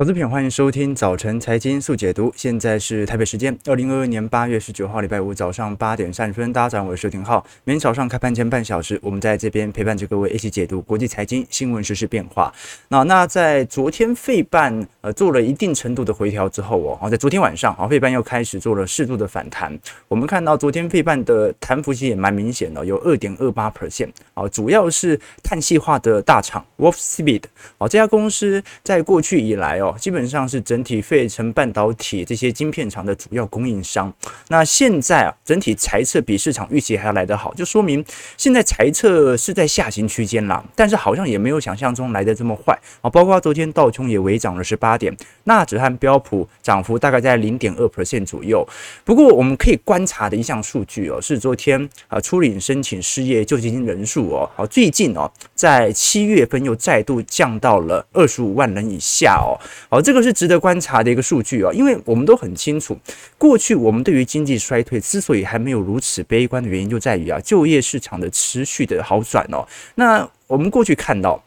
投资品，欢迎收听早晨财经速解读。现在是台北时间二零二二年八月十九号礼拜五早上八点三十分。大家早上好，我是丁浩。每天早上开盘前半小时，我们在这边陪伴着各位一起解读国际财经新闻、时事变化。那那在昨天费半呃做了一定程度的回调之后哦，在昨天晚上啊，费半又开始做了适度的反弹。我们看到昨天费半的弹幅其实也蛮明显的，有二点二八 percent 啊，主要是碳细化的大厂 Wolfspeed 啊，这家公司在过去以来哦。基本上是整体费城半导体这些晶片厂的主要供应商。那现在啊，整体财测比市场预期还要来得好，就说明现在财测是在下行区间啦。但是好像也没有想象中来得这么坏啊。包括昨天道琼也微涨了十八点，纳指和标普涨幅大概在零点二 percent 左右。不过我们可以观察的一项数据哦，是昨天啊初领申请失业救济金人数哦，好最近哦，在七月份又再度降到了二十五万人以下哦。好，这个是值得观察的一个数据啊，因为我们都很清楚，过去我们对于经济衰退之所以还没有如此悲观的原因，就在于啊，就业市场的持续的好转哦。那我们过去看到，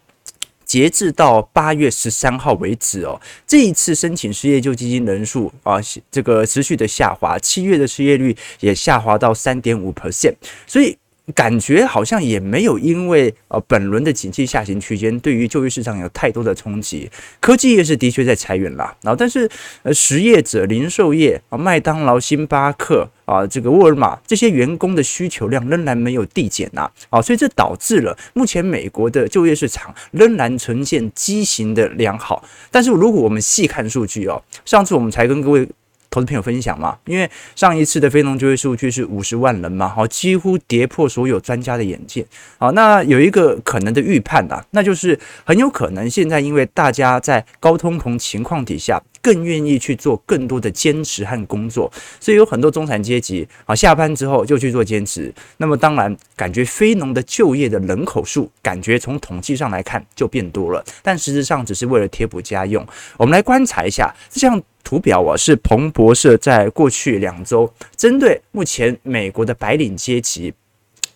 截至到八月十三号为止哦，这一次申请失业救济金人数啊，这个持续的下滑，七月的失业率也下滑到三点五 percent，所以。感觉好像也没有因为呃本轮的景气下行区间对于就业市场有太多的冲击，科技业是的确在裁员啦，然后但是呃实业者、零售业啊、麦当劳、星巴克啊、这个沃尔玛这些员工的需求量仍然没有递减呐，啊，所以这导致了目前美国的就业市场仍然呈现畸形的良好。但是如果我们细看数据哦，上次我们才跟各位。投资朋友分享嘛，因为上一次的非农就业数据是五十万人嘛，好，几乎跌破所有专家的眼界。好，那有一个可能的预判啊，那就是很有可能现在因为大家在高通膨情况底下，更愿意去做更多的兼职和工作，所以有很多中产阶级啊，下班之后就去做兼职。那么当然，感觉非农的就业的人口数，感觉从统计上来看就变多了，但实质上只是为了贴补家用。我们来观察一下这样。图表啊，是彭博社在过去两周针对目前美国的白领阶级。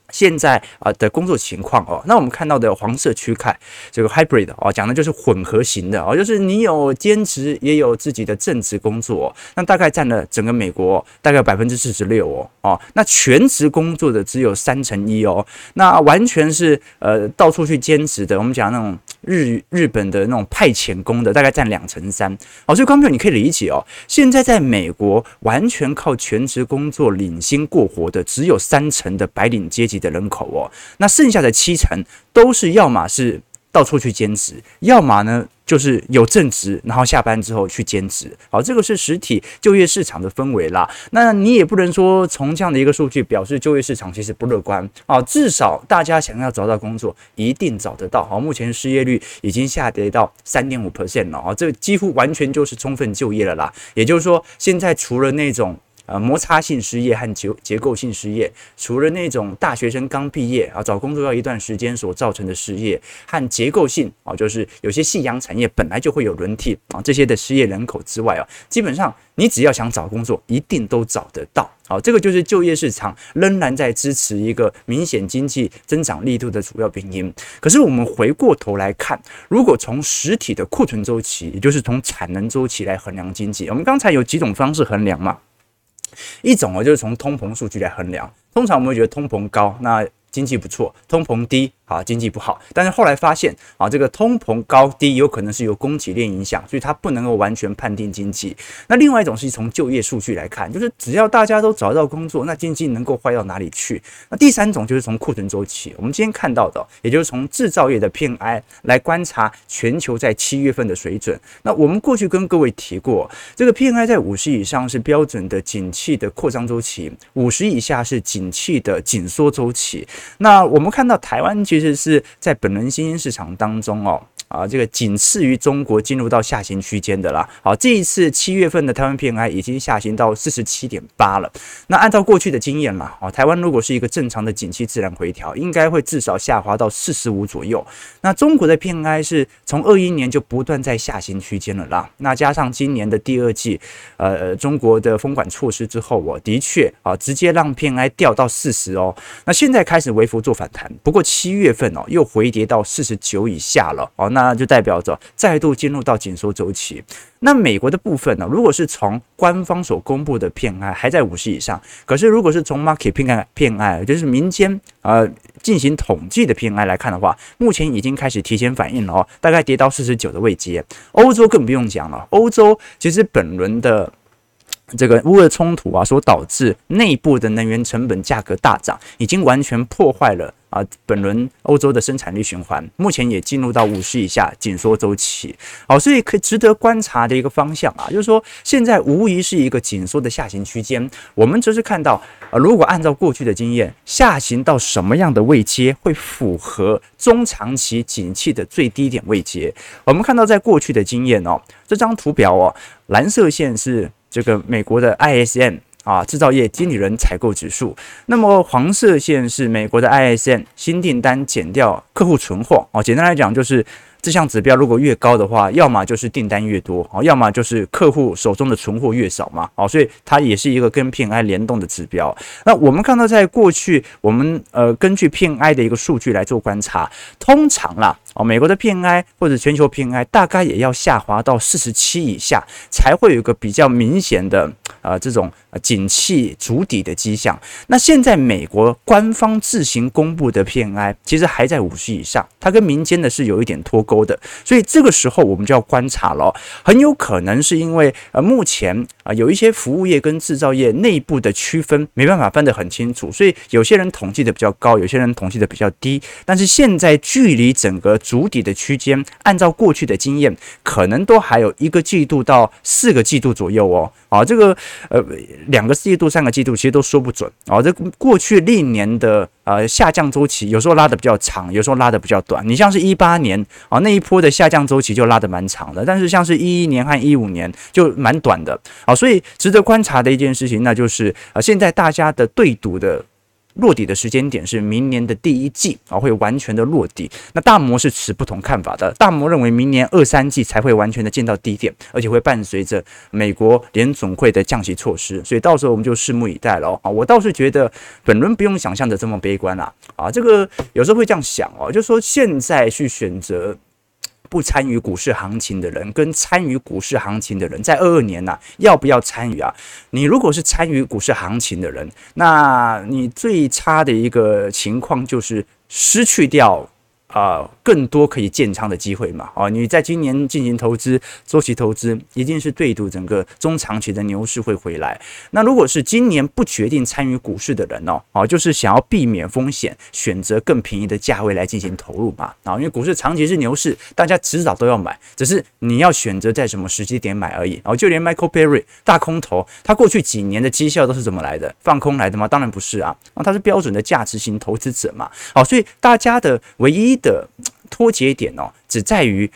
现在啊的工作情况哦，那我们看到的黄色区块这个 hybrid 哦，讲的就是混合型的哦，就是你有兼职也有自己的正职工作，那大概占了整个美国大概百分之四十六哦哦，那全职工作的只有三成一哦，那完全是呃到处去兼职的，我们讲那种日日本的那种派遣工的大概占两成三。哦，所以观众你可以理解哦，现在在美国完全靠全职工作领薪过活的只有三成的白领阶级的人口哦，那剩下的七成都是要么是到处去兼职，要么呢就是有正职，然后下班之后去兼职。好，这个是实体就业市场的氛围啦。那你也不能说从这样的一个数据表示就业市场其实不乐观啊。至少大家想要找到工作，一定找得到。好，目前失业率已经下跌到三点五 percent 了啊，这几乎完全就是充分就业了啦。也就是说，现在除了那种。呃，摩擦性失业和结结构性失业，除了那种大学生刚毕业啊，找工作要一段时间所造成的失业，和结构性啊，就是有些夕阳产业本来就会有轮替啊，这些的失业人口之外啊，基本上你只要想找工作，一定都找得到。好，这个就是就业市场仍然在支持一个明显经济增长力度的主要原因。可是我们回过头来看，如果从实体的库存周期，也就是从产能周期来衡量经济，我们刚才有几种方式衡量嘛？一种哦，就是从通膨数据来衡量。通常我们会觉得通膨高，那经济不错；通膨低。啊，经济不好，但是后来发现啊，这个通膨高低有可能是由供给链影响，所以它不能够完全判定经济。那另外一种是从就业数据来看，就是只要大家都找到工作，那经济能够坏到哪里去？那第三种就是从库存周期，我们今天看到的，也就是从制造业的 PMI 来观察全球在七月份的水准。那我们过去跟各位提过，这个 PMI 在五十以上是标准的景气的扩张周期，五十以下是景气的紧缩周期。那我们看到台湾。其实是在本轮新兴市场当中哦，啊，这个仅次于中国进入到下行区间的啦。好，这一次七月份的台湾 PMI 已经下行到四十七点八了。那按照过去的经验啦，啊，台湾如果是一个正常的景气自然回调，应该会至少下滑到四十五左右。那中国的 PMI 是从二一年就不断在下行区间了啦。那加上今年的第二季，呃，中国的封管措施之后，我的确啊，直接让 PMI 掉到四十哦。那现在开始微幅做反弹，不过七月。月份哦，又回跌到四十九以下了哦。那就代表着再度进入到紧缩周期。那美国的部分呢，如果是从官方所公布的偏爱还在五十以上，可是如果是从 Market 偏爱偏爱就是民间呃进行统计的偏爱来看的话，目前已经开始提前反应了哦，大概跌到四十九的位阶。欧洲更不用讲了，欧洲其实本轮的。这个乌俄冲突啊，所导致内部的能源成本价格大涨，已经完全破坏了啊本轮欧洲的生产力循环，目前也进入到五十以下紧缩周期。好，所以可以值得观察的一个方向啊，就是说现在无疑是一个紧缩的下行区间。我们则是看到，啊，如果按照过去的经验，下行到什么样的位阶会符合中长期景气的最低点位阶？我们看到在过去的经验哦，这张图表哦，蓝色线是。这个美国的 ISM 啊，制造业经理人采购指数，那么黄色线是美国的 ISM 新订单减掉客户存货啊，简单来讲就是。这项指标如果越高的话，要么就是订单越多哦，要么就是客户手中的存货越少嘛，哦，所以它也是一个跟 PMI 联动的指标。那我们看到，在过去，我们呃根据 PMI 的一个数据来做观察，通常啦，哦，美国的 PMI 或者全球 PMI 大概也要下滑到四十七以下，才会有一个比较明显的呃这种景气筑底的迹象。那现在美国官方自行公布的 PMI 其实还在五十以上，它跟民间的是有一点脱钩。的，所以这个时候我们就要观察了，很有可能是因为呃目前啊有一些服务业跟制造业内部的区分没办法分得很清楚，所以有些人统计的比较高，有些人统计的比较低。但是现在距离整个筑底的区间，按照过去的经验，可能都还有一个季度到四个季度左右哦。啊，这个呃两个季度、三个季度其实都说不准啊。这过去历年的呃下降周期，有时候拉得比较长，有时候拉得比较短。你像是一八年啊。那一波的下降周期就拉得蛮长的，但是像是一一年和一五年就蛮短的啊，所以值得观察的一件事情，那就是啊，现在大家的对赌的落底的时间点是明年的第一季啊，会完全的落底。那大摩是持不同看法的，大摩认为明年二三季才会完全的见到低点，而且会伴随着美国联总会的降息措施，所以到时候我们就拭目以待了啊。我倒是觉得本轮不用想象的这么悲观啊啊，这个有时候会这样想哦，就说现在去选择。不参与股市行情的人，跟参与股市行情的人，在二二年呐、要不要参与啊？你如果是参与股市行情的人，那你最差的一个情况就是失去掉。啊、更多可以建仓的机会嘛？啊，你在今年进行投资，周期投资一定是对赌整个中长期的牛市会回来。那如果是今年不决定参与股市的人哦，啊，就是想要避免风险，选择更便宜的价位来进行投入嘛？啊，因为股市长期是牛市，大家迟早都要买，只是你要选择在什么时机点买而已。然后就连 Michael Berry 大空头，他过去几年的绩效都是怎么来的？放空来的吗？当然不是啊，啊，他是标准的价值型投资者嘛。好，所以大家的唯一的脱节点哦，只在于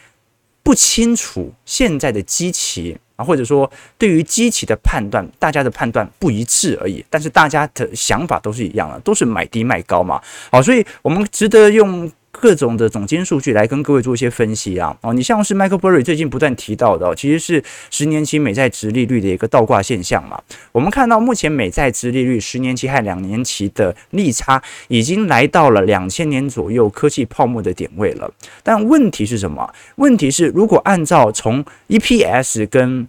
不清楚现在的机器啊，或者说对于机器的判断，大家的判断不一致而已。但是大家的想法都是一样的，都是买低卖高嘛。好，所以我们值得用。各种的总经数据来跟各位做一些分析啊，哦，你像是 Michael Burry 最近不断提到的，其实是十年期美债殖利率的一个倒挂现象嘛。我们看到目前美债殖利率十年期和两年期的利差已经来到了两千年左右科技泡沫的点位了。但问题是什么？问题是如果按照从 EPS 跟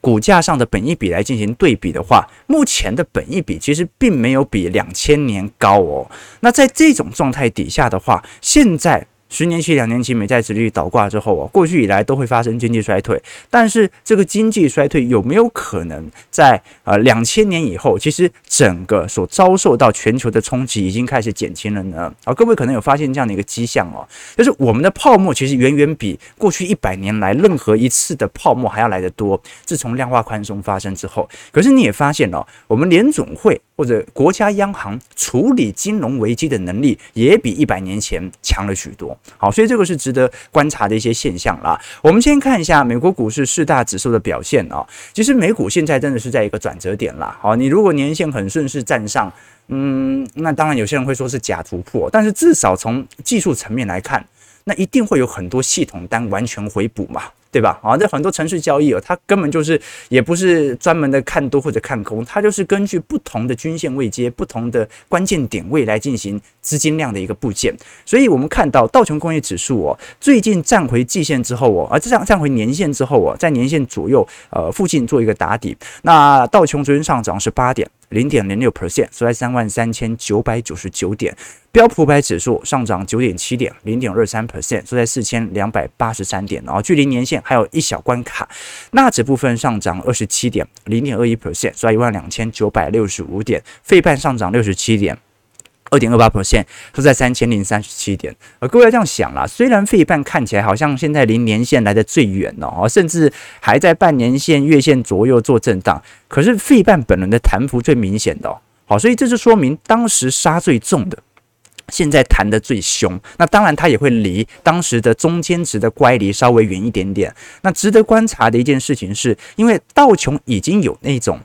股价上的本益比来进行对比的话，目前的本益比其实并没有比两千年高哦。那在这种状态底下的话，现在。十年期、两年期美债殖利率倒挂之后啊，过去以来都会发生经济衰退。但是这个经济衰退有没有可能在呃两千年以后，其实整个所遭受到全球的冲击已经开始减轻了呢？啊，各位可能有发现这样的一个迹象哦，就是我们的泡沫其实远远比过去一百年来任何一次的泡沫还要来得多。自从量化宽松发生之后，可是你也发现了，我们联总会或者国家央行处理金融危机的能力也比一百年前强了许多。好，所以这个是值得观察的一些现象啦。我们先看一下美国股市四大指数的表现啊。其实美股现在真的是在一个转折点啦。好，你如果年线很顺势站上，嗯，那当然有些人会说是假突破，但是至少从技术层面来看，那一定会有很多系统单完全回补嘛。对吧？啊，这很多程式交易哦，它根本就是也不是专门的看多或者看空，它就是根据不同的均线位阶、不同的关键点位来进行资金量的一个部件。所以我们看到道琼工业指数哦，最近站回季线之后哦，而这样站回年线之后哦，在年线左右呃附近做一个打底。那道琼昨天上涨是八点。零点零六 percent，收在三万三千九百九十九点。标普五百指数上涨九点七点，零点二三 percent，收在四千两百八十三点。然后距离年线还有一小关卡。纳指部分上涨二十七点，零点二一 percent，收在一万两千九百六十五点。费半上涨六十七点。二点二八 percent 都在三千零三十七点，呃，各位要这样想啦，虽然费半看起来好像现在离年线来的最远哦，甚至还在半年线、月线左右做震荡，可是费半本轮的弹幅最明显的哦，好，所以这就说明当时杀最重的，现在弹得最凶。那当然它也会离当时的中间值的乖离稍微远一点点。那值得观察的一件事情是，因为道琼已经有那种。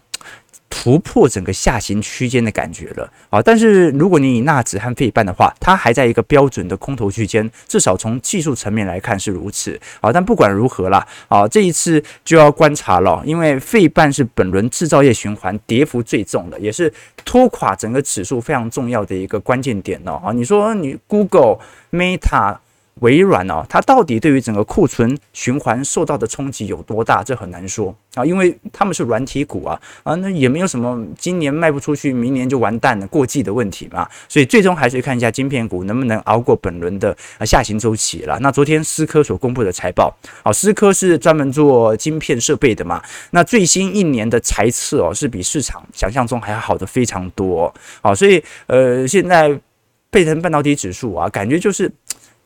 突破整个下行区间的感觉了啊！但是如果你以纳指和费半的话，它还在一个标准的空头区间，至少从技术层面来看是如此啊。但不管如何啦，啊，这一次就要观察了，因为费半是本轮制造业循环跌幅最重的，也是拖垮整个指数非常重要的一个关键点哦。啊，你说你 Google、Meta。微软哦，它到底对于整个库存循环受到的冲击有多大？这很难说啊，因为他们是软体股啊啊，那也没有什么今年卖不出去，明年就完蛋了过季的问题嘛。所以最终还是看一下晶片股能不能熬过本轮的下行周期了。那昨天思科所公布的财报，啊，思科是专门做晶片设备的嘛，那最新一年的财测哦，是比市场想象中还要好的非常多。好，所以呃，现在贝腾半导体指数啊，感觉就是。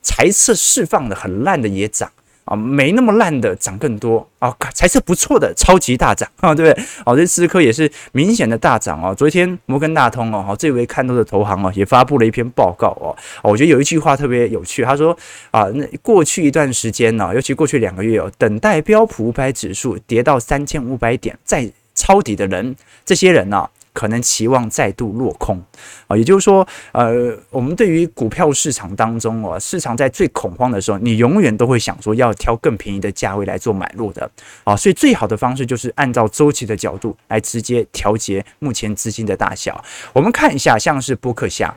财色释放的很烂的也涨啊，没那么烂的涨更多啊，财色不错的超级大涨 啊，对不对？哦，这思科也是明显的大涨哦。昨天摩根大通哦，这位看多的投行哦，也发布了一篇报告哦。我觉得有一句话特别有趣，他说啊，那过去一段时间呢，尤其过去两个月哦，等待标普五百指数跌到三千五百点再抄底的人，这些人呢，可能期望再度落空啊，也就是说，呃，我们对于股票市场当中哦，市场在最恐慌的时候，你永远都会想说要挑更便宜的价位来做买入的啊，所以最好的方式就是按照周期的角度来直接调节目前资金的大小。我们看一下，像是波克夏。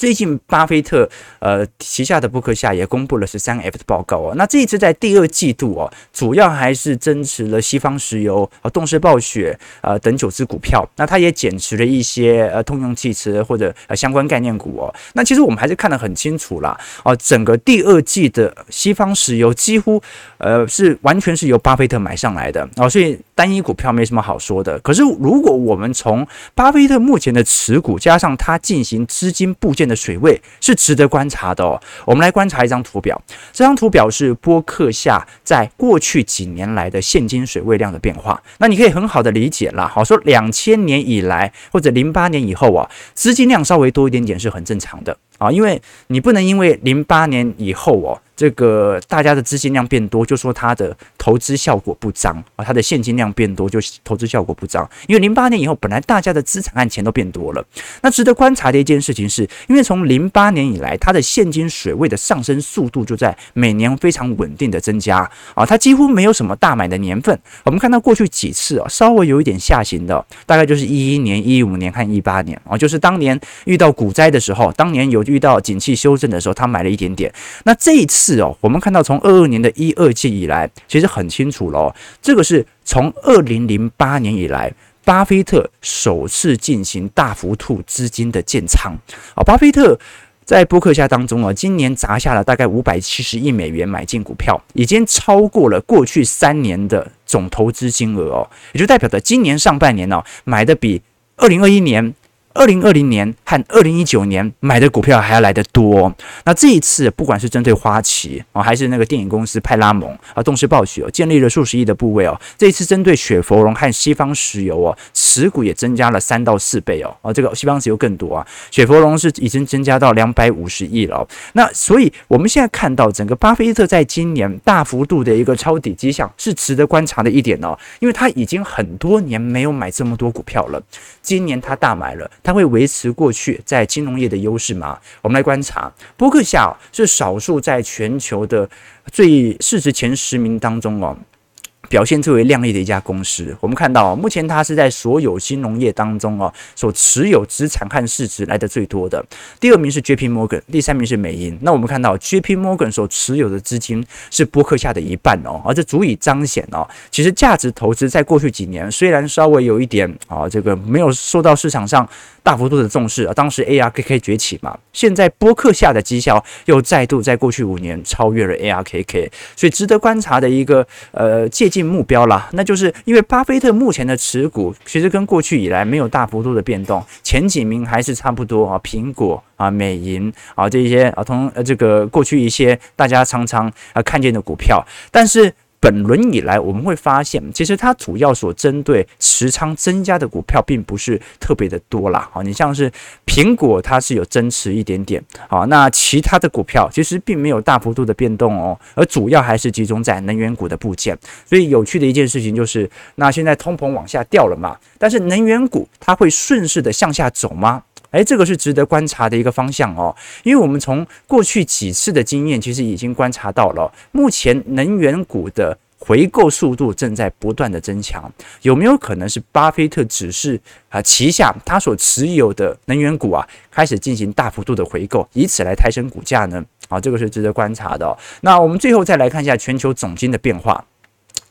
最近，巴菲特呃旗下的波克夏也公布了十三 F 的报告哦。那这一次在第二季度哦，主要还是增持了西方石油、啊动视暴雪呃等九只股票。那他也减持了一些呃通用汽车或者呃相关概念股哦。那其实我们还是看得很清楚啦哦，整个第二季的西方石油几乎呃是完全是由巴菲特买上来的哦，所以单一股票没什么好说的。可是如果我们从巴菲特目前的持股加上他进行资金部件的水位是值得观察的哦。我们来观察一张图表，这张图表是波克夏在过去几年来的现金水位量的变化。那你可以很好的理解啦，好说两千年以来或者零八年以后啊，资金量稍微多一点点是很正常的啊，因为你不能因为零八年以后哦。这个大家的资金量变多，就说它的投资效果不彰啊，它的现金量变多就投资效果不彰。因为零八年以后，本来大家的资产和钱都变多了。那值得观察的一件事情是，因为从零八年以来，它的现金水位的上升速度就在每年非常稳定的增加啊，它几乎没有什么大买的年份。我们看到过去几次啊，稍微有一点下行的，大概就是一一年、一五年和一八年啊，就是当年遇到股灾的时候，当年有遇到景气修正的时候，他买了一点点。那这一次。哦，我们看到从二二年的一二季以来，其实很清楚了哦，这个是从二零零八年以来，巴菲特首次进行大幅度资金的建仓啊。巴菲特在博客下当中啊，今年砸下了大概五百七十亿美元买进股票，已经超过了过去三年的总投资金额哦，也就代表着今年上半年呢，买的比二零二一年。二零二零年和二零一九年买的股票还要来得多。那这一次，不管是针对花旗啊，还是那个电影公司派拉蒙啊，动视暴雪哦建立了数十亿的部位哦。这一次针对雪佛龙和西方石油哦，持股也增加了三到四倍哦。啊，这个西方石油更多啊，雪佛龙是已经增加到两百五十亿了。那所以我们现在看到整个巴菲特在今年大幅度的一个抄底迹象，是值得观察的一点哦。因为他已经很多年没有买这么多股票了，今年他大买了。它会维持过去在金融业的优势吗？我们来观察，波克夏是少数在全球的最市值前十名当中哦。表现最为亮丽的一家公司，我们看到目前它是在所有金融业当中哦，所持有资产和市值来的最多的。第二名是 JP Morgan，第三名是美银。那我们看到 JP Morgan 所持有的资金是波克夏的一半哦，而这足以彰显哦，其实价值投资在过去几年虽然稍微有一点啊，这个没有受到市场上大幅度的重视啊，当时 ARKK 崛起嘛，现在波克夏的绩效又再度在过去五年超越了 ARKK，所以值得观察的一个呃借近目标了，那就是因为巴菲特目前的持股其实跟过去以来没有大幅度的变动，前几名还是差不多啊，苹果啊、美银啊这些啊同呃这个过去一些大家常常啊看见的股票，但是。本轮以来，我们会发现，其实它主要所针对持仓增加的股票，并不是特别的多啦。好，你像是苹果，它是有增持一点点。好，那其他的股票其实并没有大幅度的变动哦，而主要还是集中在能源股的部件。所以有趣的一件事情就是，那现在通膨往下掉了嘛，但是能源股它会顺势的向下走吗？诶，这个是值得观察的一个方向哦，因为我们从过去几次的经验，其实已经观察到了，目前能源股的回购速度正在不断的增强，有没有可能是巴菲特只是啊旗下他所持有的能源股啊开始进行大幅度的回购，以此来抬升股价呢？啊，这个是值得观察的哦。那我们最后再来看一下全球总金的变化。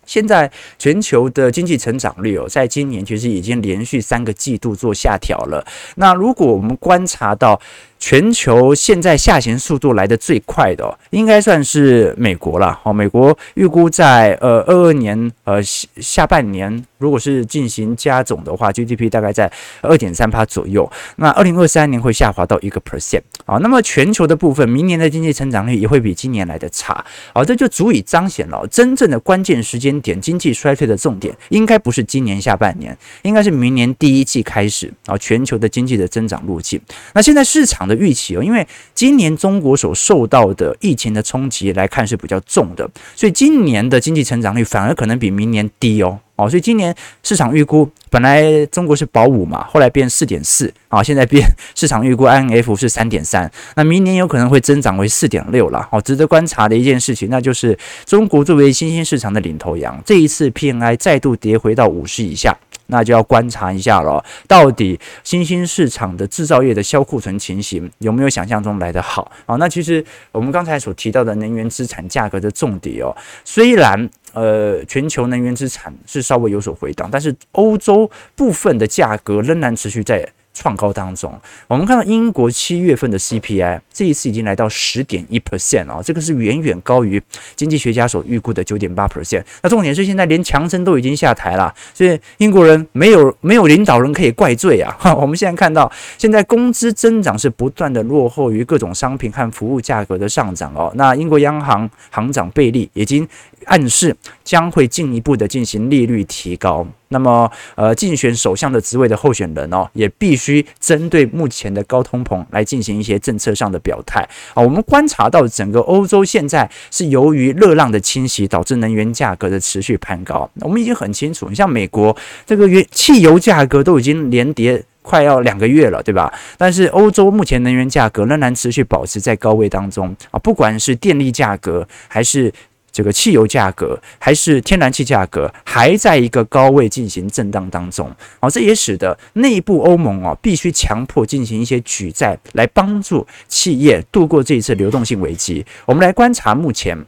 现在全球的经济成长率哦，在今年其实已经连续三个季度做下调了。那如果我们观察到，全球现在下行速度来得最快的，应该算是美国了。哦，美国预估在呃二二年呃下半年，如果是进行加总的话，GDP 大概在二点三趴左右。那二零二三年会下滑到一个 percent。好，那么全球的部分，明年的经济成长率也会比今年来的差。好，这就足以彰显了真正的关键时间点，经济衰退的重点应该不是今年下半年，应该是明年第一季开始啊，全球的经济的增长路径。那现在市场的预期哦，因为今年中国所受到的疫情的冲击来看是比较重的，所以今年的经济成长率反而可能比明年低哦哦，所以今年市场预估本来中国是保五嘛，后来变四点四啊，现在变市场预估 INF 是三点三，那明年有可能会增长为四点六了哦。值得观察的一件事情，那就是中国作为新兴市场的领头羊，这一次 PMI 再度跌回到五十以下。那就要观察一下了，到底新兴市场的制造业的销库存情形有没有想象中来得好？啊，那其实我们刚才所提到的能源资产价格的重点哦，虽然呃全球能源资产是稍微有所回档，但是欧洲部分的价格仍然持续在。创高当中，我们看到英国七月份的 CPI 这一次已经来到十点一 percent 啊，这个是远远高于经济学家所预估的九点八 percent。那重点是现在连强生都已经下台了，所以英国人没有没有领导人可以怪罪啊。我们现在看到，现在工资增长是不断的落后于各种商品和服务价格的上涨哦。那英国央行行长贝利已经暗示将会进一步的进行利率提高。那么，呃，竞选首相的职位的候选人哦，也必须针对目前的高通膨来进行一些政策上的表态啊。我们观察到整个欧洲现在是由于热浪的侵袭，导致能源价格的持续攀高。我们已经很清楚，你像美国这个原汽油价格都已经连跌快要两个月了，对吧？但是欧洲目前能源价格仍然持续保持在高位当中啊，不管是电力价格还是。这个汽油价格还是天然气价格还在一个高位进行震荡当中，哦，这也使得内部欧盟啊必须强迫进行一些举债来帮助企业度过这一次流动性危机。我们来观察目前。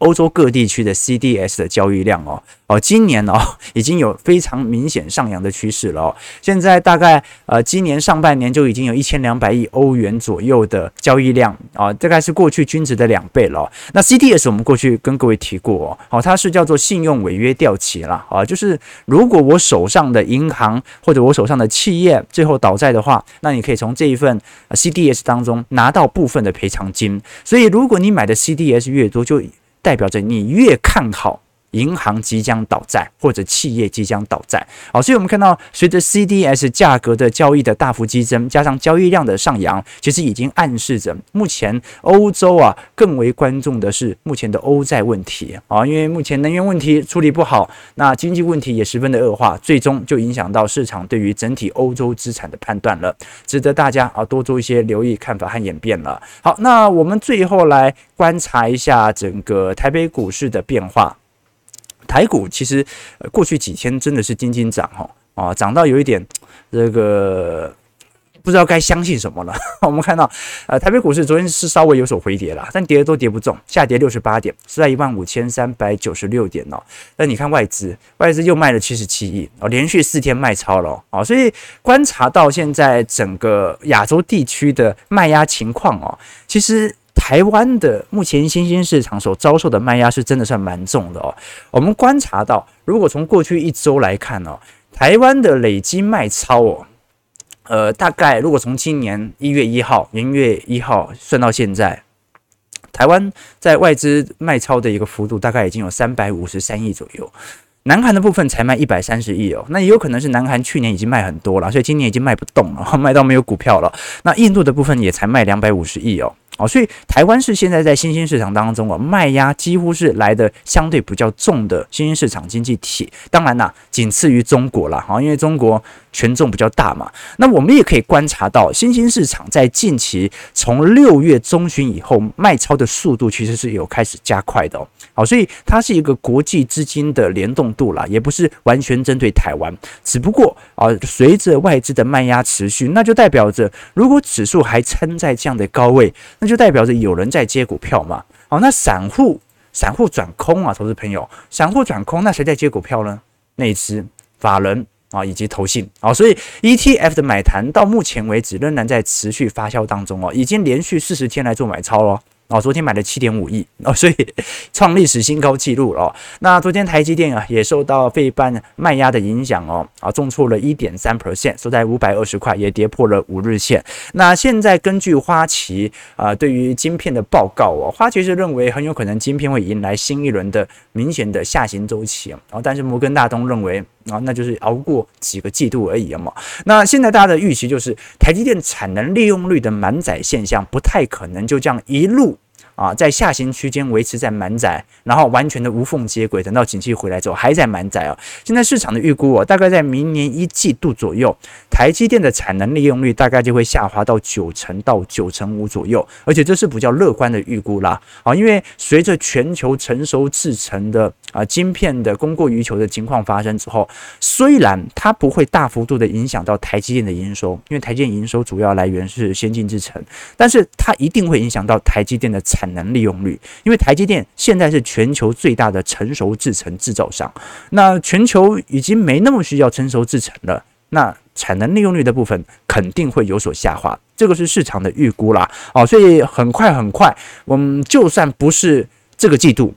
欧洲各地区的 CDS 的交易量哦哦，今年哦 已经有非常明显上扬的趋势了哦。现在大概呃，今年上半年就已经有一千两百亿欧元左右的交易量啊，大概是过去均值的两倍了。那 CDS 我们过去跟各位提过哦，好它是叫做信用违约掉期了啊，就是如果我手上的银行或者我手上的企业最后倒债的话，那你可以从这一份 CDS 当中拿到部分的赔偿金。所以如果你买的 CDS 越多，就代表着你越看好银行即将倒债或者企业即将倒债。好，所以我们看到随着 CDS 价格的交易的大幅激增，加上交易量的上扬，其实已经暗示着目前欧洲啊更为关注的是目前的欧债问题啊，因为目前能源问题处理不好，那经济问题也十分的恶化，最终就影响到市场对于整体欧洲资产的判断了，值得大家啊多做一些留意看法和演变了。好，那我们最后来观察一下整个台北股市的变化。台股其实过去几天真的是惊惊涨哦，啊，涨到有一点这个。不知道该相信什么了。我们看到，呃，台北股市昨天是稍微有所回跌了，但跌的都跌不重，下跌六十八点，是在一万五千三百九十六点哦。那你看外资，外资又卖了七十七亿哦，连续四天卖超了哦。所以观察到现在整个亚洲地区的卖压情况哦，其实台湾的目前新兴市场所遭受的卖压是真的算蛮重的哦。我们观察到，如果从过去一周来看哦，台湾的累积卖超哦。呃，大概如果从今年一月一号，元月一号算到现在，台湾在外资卖超的一个幅度大概已经有三百五十三亿左右。南韩的部分才卖一百三十亿哦，那也有可能是南韩去年已经卖很多了，所以今年已经卖不动了，卖到没有股票了。那印度的部分也才卖两百五十亿哦。哦，所以台湾是现在在新兴市场当中啊，卖压几乎是来的相对比较重的新兴市场经济体。当然啦，仅次于中国了哈，因为中国权重比较大嘛。那我们也可以观察到，新兴市场在近期从六月中旬以后卖超的速度其实是有开始加快的哦。好，所以它是一个国际资金的联动度啦，也不是完全针对台湾。只不过啊，随着外资的卖压持续，那就代表着如果指数还撑在这样的高位，那就代表着有人在接股票嘛？好，那散户散户转空啊，投资朋友，散户转空，那谁在接股票呢？内资、法人啊，以及投信啊，所以 ETF 的买盘到目前为止仍然在持续发酵当中哦，已经连续四十天来做买超了。哦，昨天买了七点五亿哦，所以 创历史新高纪录了哦。那昨天台积电啊也受到费半卖压的影响哦，啊重挫了一点三 percent，收在五百二十块，也跌破了五日线。那现在根据花旗啊对于晶片的报告哦，花旗是认为很有可能晶片会迎来新一轮的明显的下行周期哦。但是摩根大通认为啊，那就是熬过几个季度而已嘛。那现在大家的预期就是台积电产能利用率的满载现象不太可能就这样一路。啊，在下行区间维持在满载，然后完全的无缝接轨，等到景气回来之后还在满载啊。现在市场的预估哦，大概在明年一季度左右，台积电的产能利用率大概就会下滑到九成到九成五左右，而且这是比较乐观的预估啦。啊，因为随着全球成熟制程的啊晶片的供过于求的情况发生之后，虽然它不会大幅度的影响到台积电的营收，因为台积电营收主要来源是先进制程，但是它一定会影响到台积电的产能利用率，因为台积电现在是全球最大的成熟制程制造商，那全球已经没那么需要成熟制程了，那产能利用率的部分肯定会有所下滑，这个是市场的预估啦。哦，所以很快很快，我们就算不是这个季度。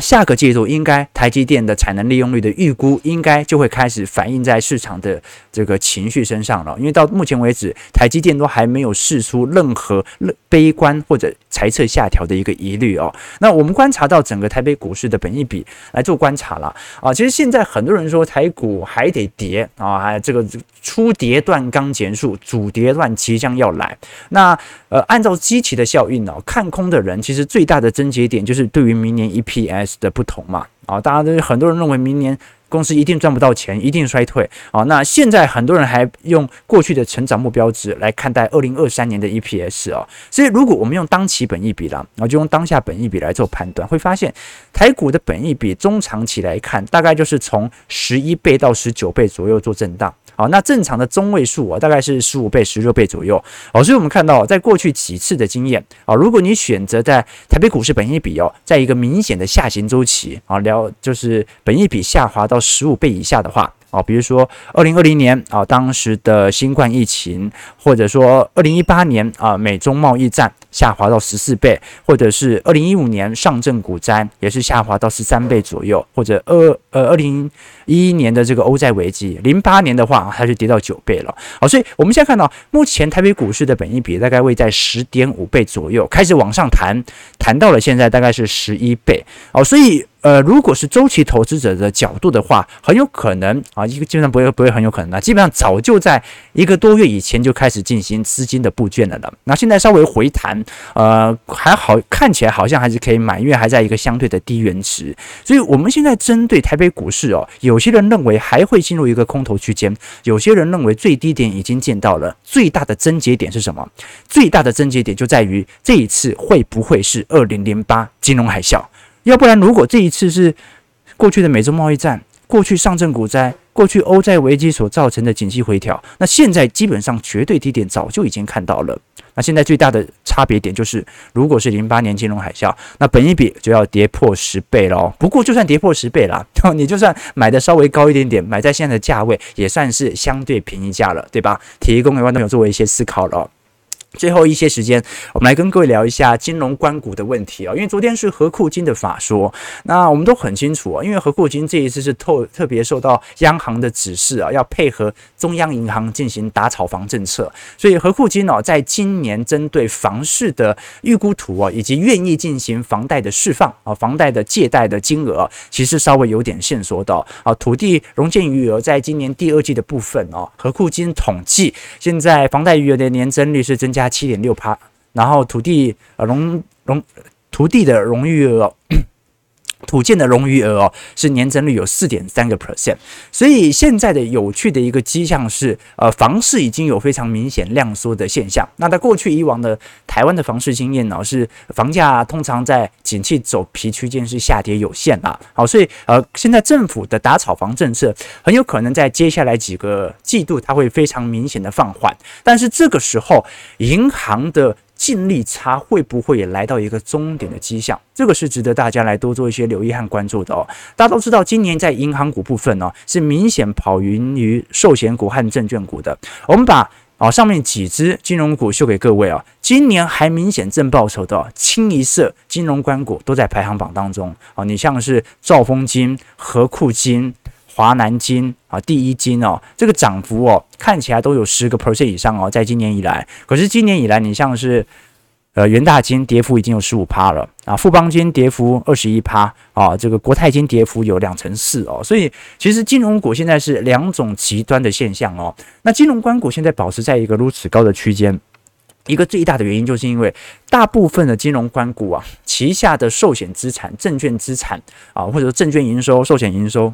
下个季度应该台积电的产能利用率的预估应该就会开始反映在市场的这个情绪身上了，因为到目前为止，台积电都还没有释出任何悲观或者财测下调的一个疑虑哦。那我们观察到整个台北股市的本益比来做观察了啊，其实现在很多人说台股还得跌啊，还这个初跌段刚结束，主跌段即将要来。那呃，按照基期的效应呢，看空的人其实最大的症结点就是对于明年 EPS。的不同嘛，啊，大家都很多人认为明年公司一定赚不到钱，一定衰退啊。那现在很多人还用过去的成长目标值来看待二零二三年的 EPS 哦。所以如果我们用当期本益比啦，然后就用当下本益比来做判断，会发现台股的本益比中长期来看，大概就是从十一倍到十九倍左右做震荡。好，那正常的中位数啊，大概是十五倍、十六倍左右。哦，所以我们看到，在过去几次的经验啊，如果你选择在台北股市本益比哦，在一个明显的下行周期啊，聊就是本益比下滑到十五倍以下的话。啊，比如说二零二零年啊，当时的新冠疫情，或者说二零一八年啊，美中贸易战下滑到十四倍，或者是二零一五年上证股灾也是下滑到十三倍左右，或者二呃二零一一年的这个欧债危机，零八年的话它就跌到九倍了。好，所以我们现在看到目前台北股市的本益比大概位在十点五倍左右，开始往上弹，弹到了现在大概是十一倍。哦，所以。呃，如果是周期投资者的角度的话，很有可能啊，一个基本上不会不会很有可能啊，基本上早就在一个多月以前就开始进行资金的布卷了的。那现在稍微回弹，呃，还好，看起来好像还是可以买，因为还在一个相对的低原值。所以，我们现在针对台北股市哦，有些人认为还会进入一个空头区间，有些人认为最低点已经见到了。最大的症结点是什么？最大的症结点就在于这一次会不会是二零零八金融海啸？要不然，如果这一次是过去的美洲贸易战、过去上证股灾、过去欧债危机所造成的景气回调，那现在基本上绝对低点早就已经看到了。那现在最大的差别点就是，如果是零八年金融海啸，那本一比就要跌破十倍了。不过，就算跌破十倍啦，你就算买的稍微高一点点，买在现在的价位，也算是相对便宜价了，对吧？提供给观众朋友作为一些思考了。最后一些时间，我们来跟各位聊一下金融关股的问题啊。因为昨天是何库金的法说，那我们都很清楚啊。因为何库金这一次是特特别受到央行的指示啊，要配合中央银行进行打炒房政策，所以何库金哦，在今年针对房市的预估图啊，以及愿意进行房贷的释放啊，房贷的借贷的金额，其实稍微有点线索到啊，土地融建余额在今年第二季的部分哦，何库金统计现在房贷余额的年增率是增加。加七点六趴，然后土地呃荣荣土地的荣誉额，土建的融余额哦，是年增率有四点三个 percent，所以现在的有趣的一个迹象是，呃，房市已经有非常明显量缩的现象。那在过去以往的台湾的房市经验呢，是房价通常在景气走皮区间是下跌有限啊。好，所以呃，现在政府的打炒房政策很有可能在接下来几个季度它会非常明显的放缓，但是这个时候银行的。净利差会不会也来到一个终点的迹象？这个是值得大家来多做一些留意和关注的哦。大家都知道，今年在银行股部分呢、是明显跑赢于寿险股和证券股的。我们把啊、哦、上面几只金融股秀给各位啊、今年还明显正报酬的、清一色金融官股都在排行榜当中啊、哦。你像是兆丰金、和库金。华南金啊，第一金哦，这个涨幅哦，看起来都有十个 percent 以上哦，在今年以来，可是今年以来，你像是呃元大金跌幅已经有十五趴了啊，富邦金跌幅二十一趴啊，这个国泰金跌幅有两成四哦，所以其实金融股现在是两种极端的现象哦。那金融官股现在保持在一个如此高的区间，一个最大的原因就是因为大部分的金融官股啊，旗下的寿险资产、证券资产啊，或者说证券营收、寿险营收。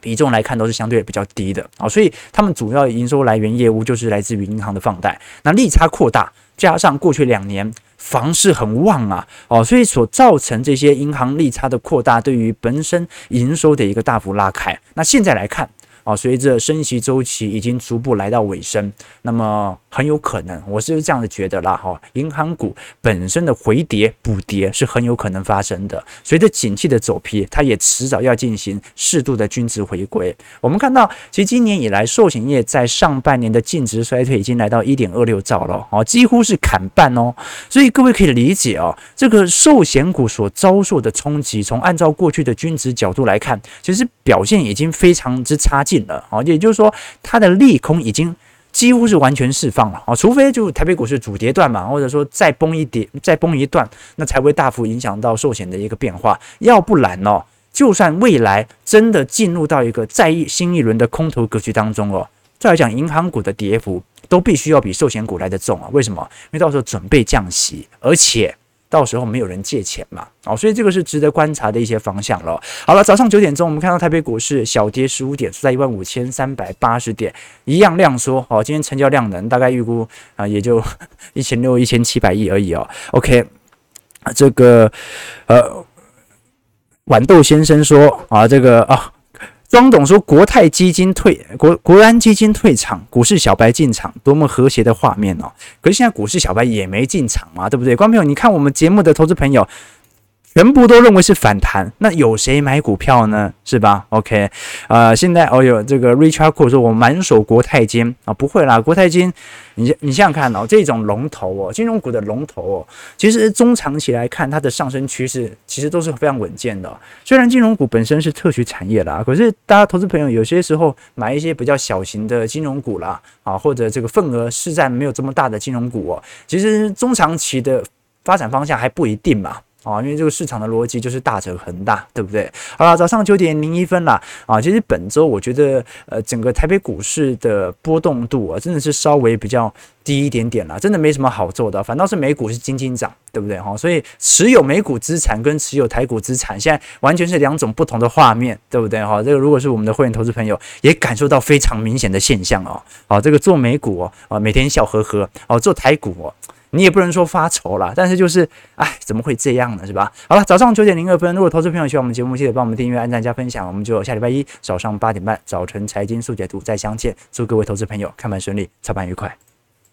比重来看都是相对比较低的啊，所以他们主要营收来源业务就是来自于银行的放贷。那利差扩大，加上过去两年房市很旺啊，哦，所以所造成这些银行利差的扩大，对于本身营收的一个大幅拉开。那现在来看啊，随着升息周期已经逐步来到尾声，那么。很有可能，我是这样子觉得啦哈。银行股本身的回跌补跌是很有可能发生的。随着景气的走皮，它也迟早要进行适度的均值回归。我们看到，其实今年以来，寿险业在上半年的净值衰退已经来到一点二六兆了哦，几乎是砍半哦。所以各位可以理解哦，这个寿险股所遭受的冲击，从按照过去的均值角度来看，其实表现已经非常之差劲了哦。也就是说，它的利空已经。几乎是完全释放了啊，除非就台北股市主跌段嘛，或者说再崩一跌，再崩一段，那才会大幅影响到寿险的一个变化。要不然哦，就算未来真的进入到一个再一新一轮的空头格局当中哦，再来讲银行股的跌幅都必须要比寿险股来得重啊。为什么？因为到时候准备降息，而且。到时候没有人借钱嘛，哦，所以这个是值得观察的一些方向了。好了，早上九点钟，我们看到台北股市小跌十五点，是在一万五千三百八十点，一样量缩。哦，今天成交量能大概预估啊，也就 一千六、一千七百亿而已哦。OK，这个呃，豌豆先生说啊，这个啊。庄董说：“国泰基金退，国国安基金退场，股市小白进场，多么和谐的画面哦！可是现在股市小白也没进场嘛，对不对？观众朋友，你看我们节目的投资朋友，全部都认为是反弹，那有谁买股票呢？是吧？OK，呃，现在哦有这个 Richard Koo 说，我满手国泰金啊，不会啦，国泰金，你你想想看哦，这种龙头哦，金融股的龙头哦，其实中长期来看，它的上升趋势其实都是非常稳健的。虽然金融股本身是特许产业啦，可是大家投资朋友有些时候买一些比较小型的金融股啦，啊，或者这个份额市占没有这么大的金融股哦，其实中长期的发展方向还不一定嘛。啊，因为这个市场的逻辑就是大者恒大，对不对？好了，早上九点零一分了啊。其实本周我觉得，呃，整个台北股市的波动度啊，真的是稍微比较低一点点了，真的没什么好做的。反倒是美股是轻轻涨，对不对？哈，所以持有美股资产跟持有台股资产，现在完全是两种不同的画面，对不对？哈，这个如果是我们的会员投资朋友，也感受到非常明显的现象哦。好，这个做美股哦，啊，每天笑呵呵哦，做台股哦。你也不能说发愁了，但是就是，哎，怎么会这样呢？是吧？好了，早上九点零二分，如果投资朋友喜欢我们节目，记得帮我们订阅、按赞、加分享，我们就下礼拜一早上八点半早晨财经速解读再相见。祝各位投资朋友开盘顺利，操盘愉快。